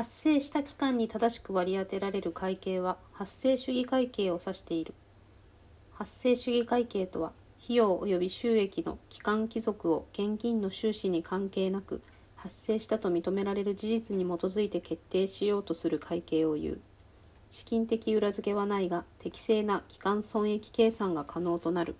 発生した期間に正しく割り当てられる会計は発生主義会計を指している。発生主義会計とは費用及び収益の期間帰属を現金の収支に関係なく発生したと認められる事実に基づいて決定しようとする会計を言う。資金的裏付けはないが適正な期間損益計算が可能となる。